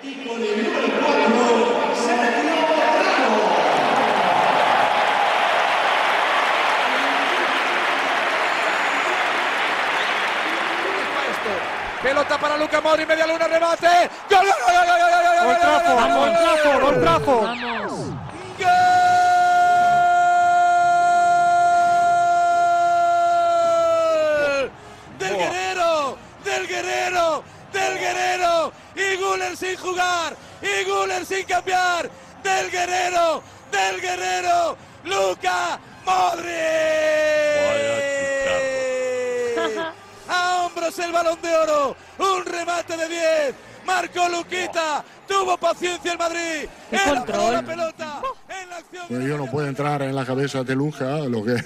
Y con el número 4, Sergio. Pelota para Luca Modri, media luna, rebate. ¡Gol, gol, gol, gol, gol, gol, gol, gol, gol, gol. ¡Y Guller sin cambiar! ¡Del Guerrero! ¡Del Guerrero! ¡Luca Modric! A hombros el balón de oro. Un remate de 10. Marcó Luquita. Tuvo paciencia el Madrid. ¡Qué Era control! la pelota. En la acción. Bueno, yo no puedo entrar en la cabeza de Luca, lo que,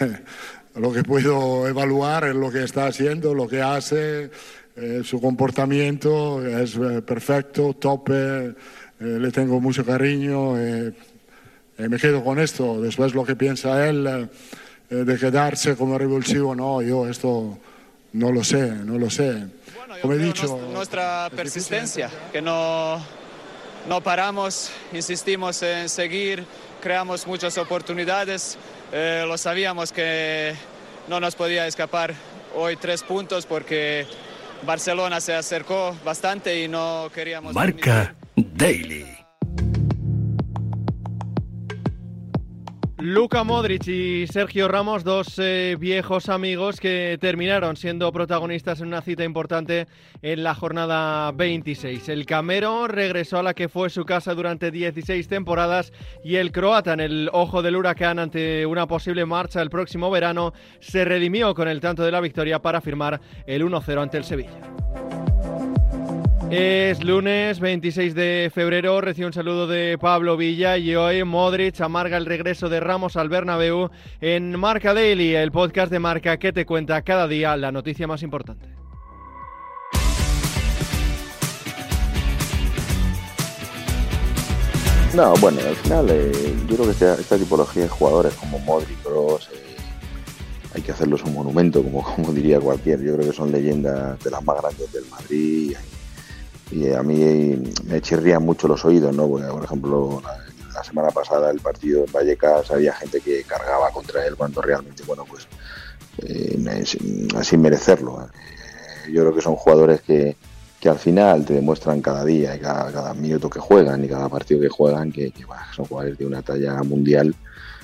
lo que puedo evaluar es lo que está haciendo, lo que hace, eh, su comportamiento es eh, perfecto, tope, eh, le tengo mucho cariño, eh, eh, me quedo con esto. Después lo que piensa él eh, eh, de quedarse como revulsivo, no, yo esto no lo sé, no lo sé. Bueno, Como he dicho, nues- nuestra persistencia, que no, no paramos, insistimos en seguir, creamos muchas oportunidades, eh, lo sabíamos que no nos podía escapar hoy tres puntos porque Barcelona se acercó bastante y no queríamos... Marca Daily. Luca Modric y Sergio Ramos, dos eh, viejos amigos que terminaron siendo protagonistas en una cita importante en la jornada 26. El Camero regresó a la que fue su casa durante 16 temporadas y el croata en el ojo del huracán ante una posible marcha el próximo verano se redimió con el tanto de la victoria para firmar el 1-0 ante el Sevilla. Es lunes 26 de febrero, recibe un saludo de Pablo Villa y hoy Modric amarga el regreso de Ramos al Bernabéu en Marca Daily, el podcast de Marca que te cuenta cada día la noticia más importante. No, bueno, al final eh, yo creo que esta, esta tipología de jugadores como Modric, Kroos, eh, hay que hacerlos un monumento, como, como diría cualquier. Yo creo que son leyendas de las más grandes del Madrid y a mí me chirrían mucho los oídos, ¿no? Porque, por ejemplo, la, semana pasada el partido en Vallecas había gente que cargaba contra él cuando realmente, bueno, pues eh, sin, merecerlo. Eh, yo creo que son jugadores que, que al final te demuestran cada día y cada, minuto que juegan y cada partido que juegan que, son jugadores de una talla mundial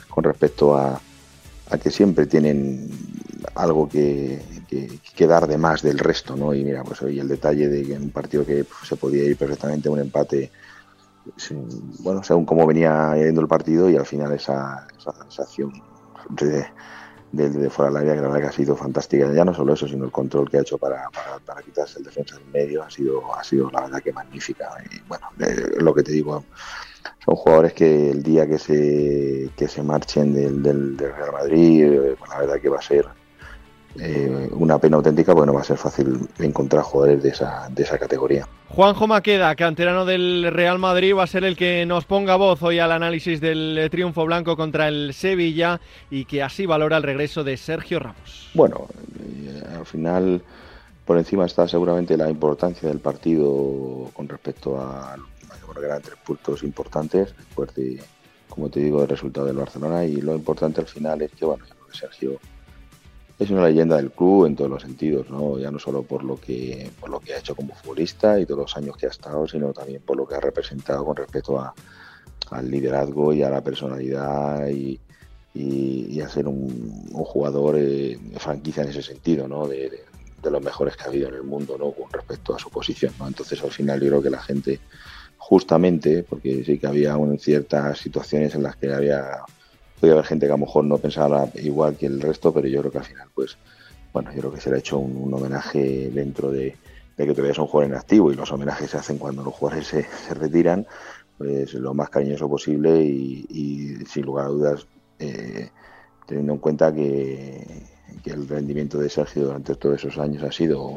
con respecto a, a que siempre tienen algo que, que, que, dar de más del resto, ¿no? Y mira, pues hoy el detalle de que en un partido que pues, se podía ir perfectamente a un empate, bueno, según cómo venía yendo el partido y al final esa, esa sensación de, de, de, fuera del área que la verdad que ha sido fantástica. Ya no solo eso, sino el control que ha hecho para, quitarse el defensa en medio ha sido, ha sido la verdad que magnífica. Y bueno, eh, lo que te digo, son jugadores que el día que se, que se marchen del, del, Real Madrid, eh, la verdad que va a ser eh, una pena auténtica porque no va a ser fácil encontrar jugadores de esa, de esa categoría. Juanjo Maqueda, canterano del Real Madrid, va a ser el que nos ponga voz hoy al análisis del triunfo blanco contra el Sevilla y que así valora el regreso de Sergio Ramos. Bueno, eh, al final por encima está seguramente la importancia del partido con respecto a bueno, que eran tres puntos importantes después de, como te digo, el resultado del Barcelona y lo importante al final es que, bueno, Sergio es una leyenda del club en todos los sentidos, ¿no? Ya no solo por lo que por lo que ha hecho como futbolista y todos los años que ha estado, sino también por lo que ha representado con respecto a, al liderazgo y a la personalidad y, y, a ser un, jugador eh, franquicia en ese sentido, ¿no? De, de, los mejores que ha habido en el mundo, ¿no? Con respecto a su posición, ¿no? Entonces al final yo creo que la gente justamente, porque sí que había ciertas situaciones en las que había podía haber gente que a lo mejor no pensaba igual que el resto, pero yo creo que al final, pues, bueno, yo creo que se le ha hecho un, homenaje dentro de, que todavía es un jugador en activo y los homenajes se hacen cuando los jugadores se, se retiran, pues lo más cariñoso posible y, y sin lugar a dudas, eh, teniendo en cuenta que, que, el rendimiento de Sergio durante todos esos años ha sido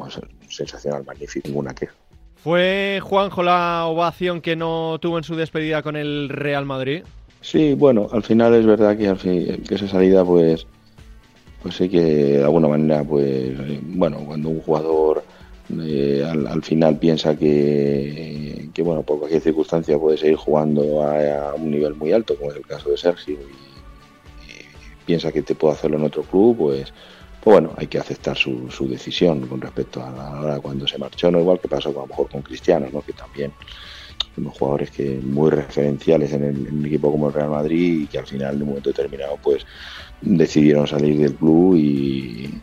sensacional, magnífico, ninguna queja. ¿Fue Juanjo la ovación que no tuvo en su despedida con el Real Madrid? Sí, bueno, al final es verdad que, al fin, que esa salida, pues, pues sí que de alguna manera, pues, bueno, cuando un jugador eh, al, final piensa que, que, bueno, por cualquier circunstancia puede seguir jugando a, un nivel muy alto, como es el caso de Sergio, y, piensa que te puede hacerlo en otro club, pues, pues bueno, hay que aceptar su, su decisión con respecto a la hora cuando se marchó, no igual que pasó a lo mejor con Cristiano, ¿no? que también unos jugadores que muy referenciales en, el, un equipo como el Real Madrid y que al final de un momento determinado pues decidieron salir del club y,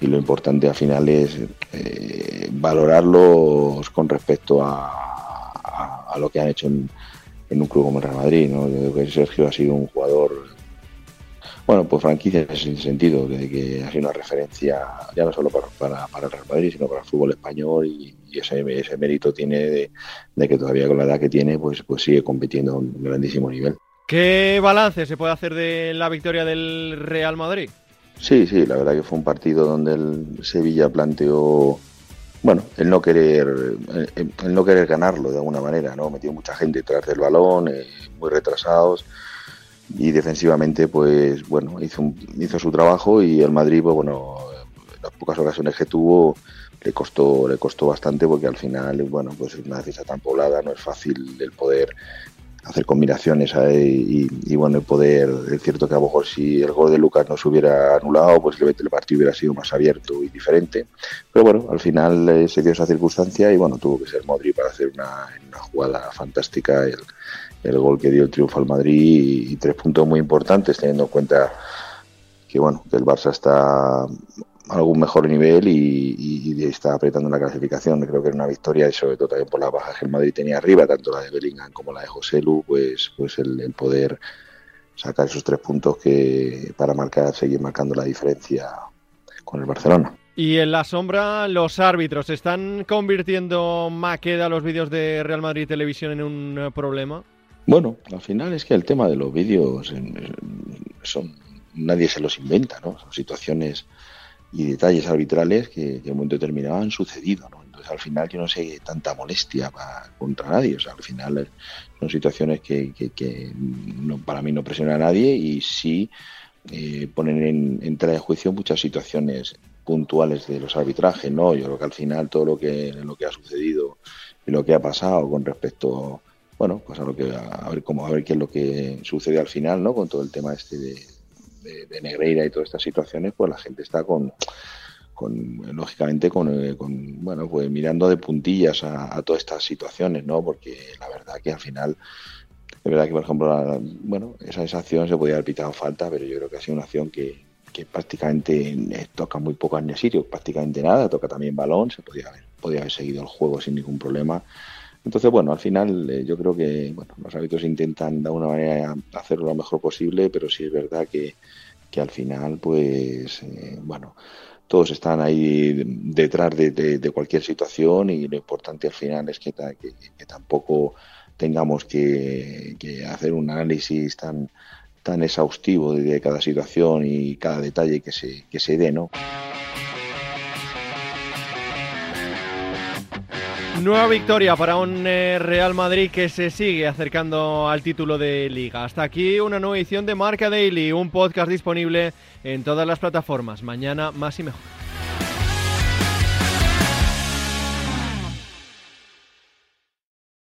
lo importante al final es eh, valorarlos con respecto a, lo que han hecho en, un club como el Real Madrid. Yo creo que Sergio ha sido un jugador bueno, pues franquicia en ese sentido, de que ha sido una referencia ya no solo para, para, el Real Madrid, sino para el fútbol español y, ese, ese, mérito tiene de, que todavía con la edad que tiene, pues, pues sigue compitiendo a un grandísimo nivel. ¿Qué balance se puede hacer de la victoria del Real Madrid? Sí, sí, la verdad que fue un partido donde el Sevilla planteó, bueno, el no querer, el, no querer ganarlo de alguna manera, ¿no? Metió mucha gente detrás del balón, eh, muy retrasados y defensivamente pues bueno hizo hizo su trabajo y el Madrid pues bueno las pocas ocasiones que tuvo le costó le costó bastante porque al final bueno pues una defensa tan poblada no es fácil el poder hacer combinaciones y, y, bueno el poder es cierto que a lo mejor si el gol de Lucas no se hubiera anulado pues el, el partido hubiera sido más abierto y diferente. Pero bueno al final eh, se dio esa circunstancia y bueno tuvo que ser Modri para hacer una, una jugada fantástica el, el gol que dio el triunfo al Madrid y, tres puntos muy importantes teniendo en cuenta que bueno que el Barça está a algún mejor nivel y, está apretando la clasificación. Creo que era una victoria y sobre todo también por la baja que el Madrid tenía arriba, tanto la de Bellingham como la de José Lu, pues, pues el, poder sacar esos tres puntos que para marcar, seguir marcando la diferencia con el Barcelona. Y en la sombra, los árbitros, ¿están convirtiendo Maqueda los vídeos de Real Madrid Televisión en un problema? Bueno, al final es que el tema de los vídeos son nadie se los inventa, ¿no? Son situaciones y detalles arbitrales que, en un momento determinado han sucedido, ¿no? Entonces al final yo no sé tanta molestia para, contra nadie, o sea, al final son situaciones que, que, no, para mí no presionan a nadie y sí eh, ponen en, en tela de juicio muchas situaciones puntuales de los arbitrajes, ¿no? Yo creo que al final todo lo que, lo que ha sucedido y lo que ha pasado con respecto bueno, pues a, lo que, a ver cómo, a ver qué es lo que sucede al final, ¿no? Con todo el tema este de, Negreira y todas estas situaciones, pues la gente está con, con lógicamente con, con, bueno, pues mirando de puntillas a, todas estas situaciones, ¿no? Porque la verdad que al final, es verdad que por ejemplo, bueno, esa, esa acción se podía haber pitado falta, pero yo creo que ha sido una acción que, que prácticamente toca muy poco en el sitio, prácticamente nada, toca también balón, se podía haber, podía haber seguido el juego sin ningún problema entonces, bueno, al final eh, yo creo que bueno, los árbitros intentan de alguna manera hacerlo lo mejor posible, pero sí es verdad que, que al final, pues, eh, bueno, todos están ahí detrás de, cualquier situación y lo importante al final es que, que, tampoco tengamos que, hacer un análisis tan tan exhaustivo de cada situación y cada detalle que se, que se dé, ¿no? Nueva victoria para un eh, Real Madrid que se sigue acercando al título de liga. Hasta aquí una nueva edición de Marca Daily, un podcast disponible en todas las plataformas. Mañana más y mejor.